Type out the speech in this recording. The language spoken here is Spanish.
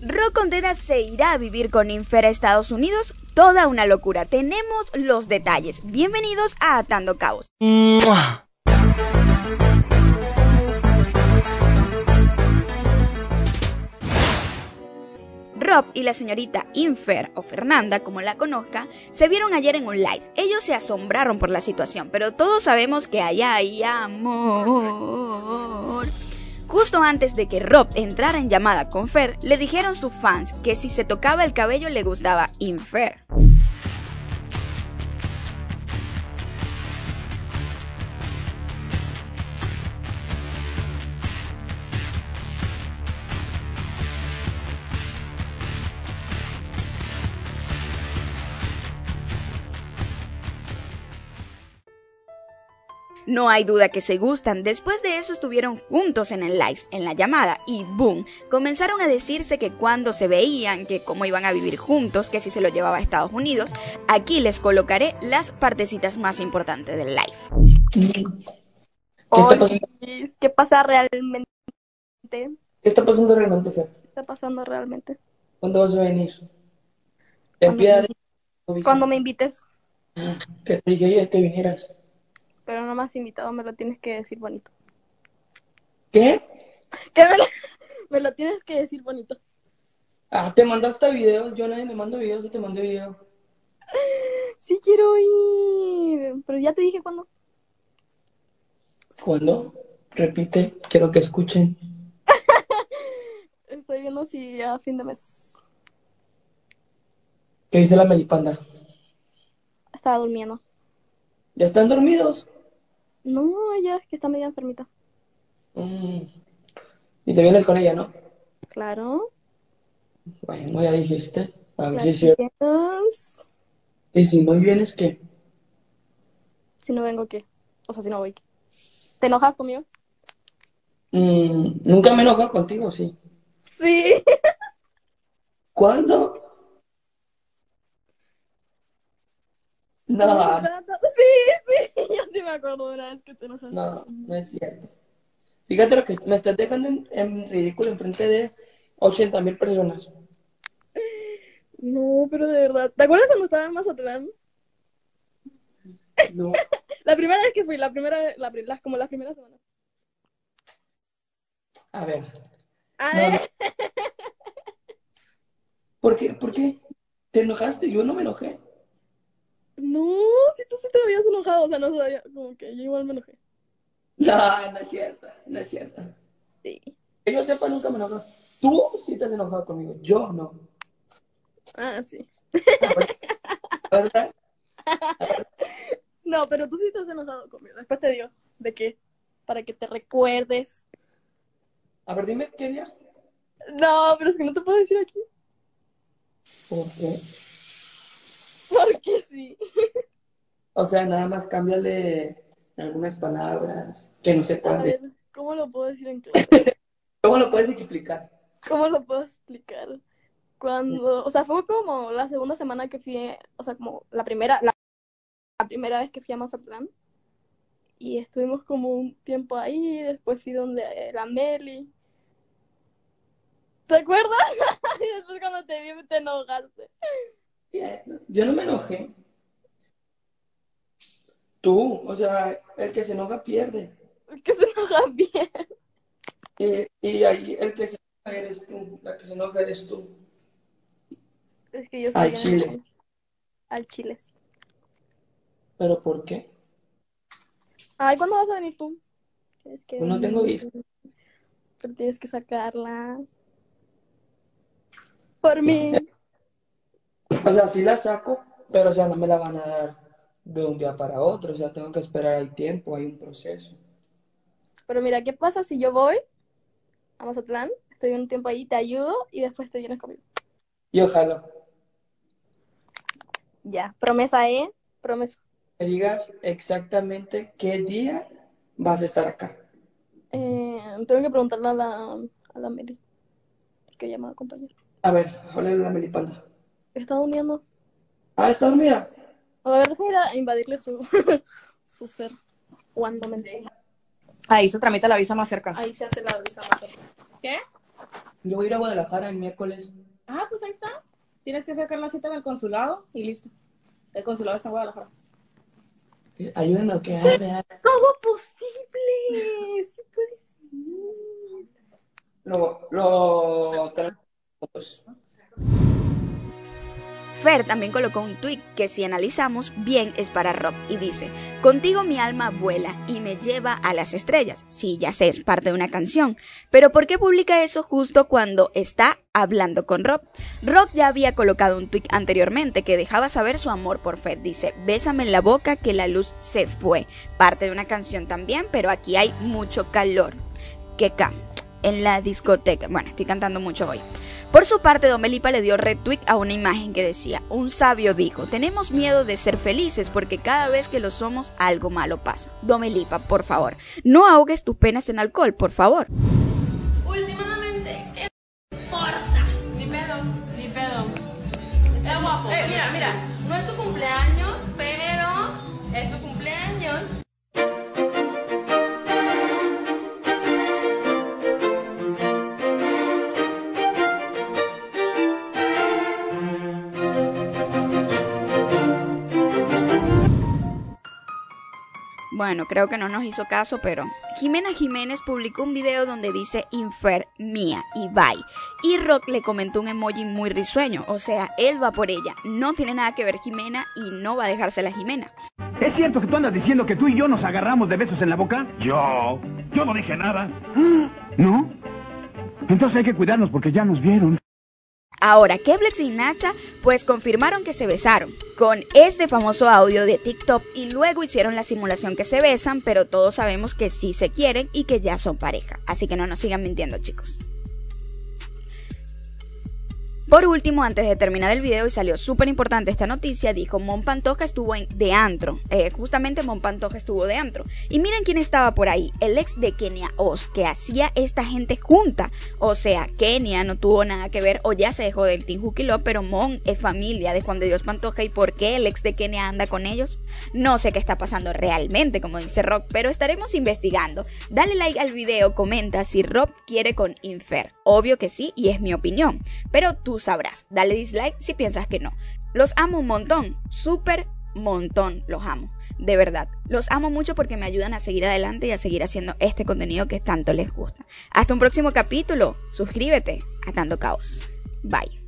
Rock Contreras se irá a vivir con Infer a Estados Unidos. Toda una locura. Tenemos los detalles. Bienvenidos a Atando Cabos. Rob y la señorita Infer, o Fernanda, como la conozca, se vieron ayer en un live. Ellos se asombraron por la situación, pero todos sabemos que allá hay amor. Justo antes de que Rob entrara en llamada con Fer, le dijeron sus fans que si se tocaba el cabello le gustaba Infer. No hay duda que se gustan. Después de eso estuvieron juntos en el live, en la llamada, y boom, comenzaron a decirse que cuando se veían, que cómo iban a vivir juntos, que si se lo llevaba a Estados Unidos. Aquí les colocaré las partecitas más importantes del live. ¿Qué está pasando? ¿Qué pasa realmente? ¿Qué está pasando realmente, Fer? ¿Qué está pasando realmente? ¿Cuándo vas a venir? Te Cuando me- Cuando me invites, que te dije que vinieras. Pero no has invitado, me lo tienes que decir bonito. ¿Qué? ¿Qué me lo, me lo tienes que decir bonito? Ah, te mandaste videos. Yo a nadie me mando videos y te mandé video. Sí quiero ir, pero ya te dije cuándo. ¿Cuándo? Repite, quiero que escuchen. Estoy viendo si a fin de mes. ¿Qué dice la melipanda? Estaba durmiendo. ¿Ya están dormidos? No, ella es que está medio enfermita. Mm. Y te vienes con ella, ¿no? Claro. Bueno, ya dijiste. A ver si es cierto. Y si no vienes, ¿qué? Si no vengo, ¿qué? O sea, si no voy. ¿qué? ¿Te enojas conmigo? Mm, Nunca me he enojado contigo, sí. Sí. ¿Cuándo? No, me acuerdo de una vez que te enojaste. no, no es cierto. Fíjate lo que me estás dejando en, en ridículo enfrente de 80 mil personas. No, pero de verdad. ¿Te acuerdas cuando estaba en Mazatlán? No. La primera vez que fui, la primera, la, las- como la primera semana. A ver, A No, ver. ¿por qué? ¿Por qué? ¿Te enojaste? Yo no me enojé. Tú sí te habías enojado, o sea, no sabía, como que yo igual me enojé. No, no es cierto, no es cierto. Sí. Que yo sepa, nunca me enojé. Tú sí te has enojado conmigo, yo no. Ah, sí. ¿Verdad? No, pero tú sí te has enojado conmigo. Después te digo, ¿de qué? Para que te recuerdes. A ver, dime, ¿qué día? No, pero es que no te puedo decir aquí. ¿Por qué? Porque sí. O sea, nada más cámbiale algunas palabras que no se decir. ver, ¿cómo lo puedo decir en clase? ¿Cómo lo puedes explicar? ¿Cómo lo puedo explicar? Cuando, o sea, fue como la segunda semana que fui, o sea, como la primera, la, la primera vez que fui a Mazatlán. Y estuvimos como un tiempo ahí, después fui donde la Meli. ¿Te acuerdas? Y después cuando te vi te enojaste. Yo no me enojé. Tú, o sea, el que se enoja pierde. Que se enoja bien. Y, y ahí el que se enoja eres tú, la que se enoja eres tú. Es que yo soy Al chile. Al chile, sí. ¿Pero por qué? Ay, ¿cuándo vas a venir tú? Que Pues no tengo vista. Pero tienes que sacarla. Por mí. O sea, sí la saco, pero o sea, no me la van a dar de un día para otro. O sea, tengo que esperar, hay tiempo, hay un proceso. Pero mira, ¿qué pasa si yo voy a Mazatlán? Estoy un tiempo ahí, te ayudo y después te vienes conmigo. Y ojalá Ya, promesa, ¿eh? Promesa. me digas exactamente qué día vas a estar acá. Eh, tengo que preguntarle a la, a la Meli. Porque ella me va a acompañar. A ver, háblale a la melipanda. Está durmiendo. Ah, ¿está dormida? A ver, déjame ir a invadirle su, su ser. Cuando me Ahí se tramita la visa más cerca. Ahí se hace la visa más cerca. ¿Qué? Yo voy a ir a Guadalajara el miércoles. Ah, pues ahí está. Tienes que sacar la cita en el consulado y listo. El consulado está en Guadalajara. Eh, Ayúdenme a que haga. ¿Cómo posible? Sí puedes ir. Lo, lo fotos. Fer también colocó un tweet que si analizamos bien es para Rob y dice, contigo mi alma vuela y me lleva a las estrellas. Sí, ya sé, es parte de una canción. Pero ¿por qué publica eso justo cuando está hablando con Rob? Rob ya había colocado un tweet anteriormente que dejaba saber su amor por Fer. Dice, bésame en la boca que la luz se fue. Parte de una canción también, pero aquí hay mucho calor. Que en la discoteca. Bueno, estoy cantando mucho hoy. Por su parte, Don Belipa le dio retweet a una imagen que decía, un sabio dijo, tenemos miedo de ser felices porque cada vez que lo somos algo malo pasa. Don Belipa, por favor, no ahogues tus penas en alcohol, por favor. Últimamente, ¿qué importa? Ni pedo, ni pedo. Es guapo. Eh, mira, mira, no es su cumpleaños, pero es su cumpleaños. Bueno, creo que no nos hizo caso, pero Jimena Jiménez publicó un video donde dice Infer mía y bye. Y Rock le comentó un emoji muy risueño, o sea, él va por ella. No tiene nada que ver Jimena y no va a dejársela Jimena. ¿Es cierto que tú andas diciendo que tú y yo nos agarramos de besos en la boca? Yo. Yo no dije nada. ¿No? Entonces hay que cuidarnos porque ya nos vieron. Ahora, Keblex y Nacha pues confirmaron que se besaron con este famoso audio de TikTok y luego hicieron la simulación que se besan, pero todos sabemos que sí se quieren y que ya son pareja. Así que no nos sigan mintiendo, chicos. Por último, antes de terminar el video y salió súper importante esta noticia, dijo Mon Pantoja estuvo en, de antro. Eh, justamente Mon Pantoja estuvo de antro. Y miren quién estaba por ahí, el ex de Kenia Oz, que hacía esta gente junta. O sea, Kenia no tuvo nada que ver o ya se dejó del Team Love, pero Mon es familia de Juan de Dios Pantoja y por qué el ex de Kenia anda con ellos. No sé qué está pasando realmente, como dice Rock, pero estaremos investigando. Dale like al video, comenta si Rob quiere con Infer. Obvio que sí, y es mi opinión. Pero sabrás. Dale dislike si piensas que no. Los amo un montón, súper montón, los amo. De verdad, los amo mucho porque me ayudan a seguir adelante y a seguir haciendo este contenido que tanto les gusta. Hasta un próximo capítulo. Suscríbete a Tanto Caos. Bye.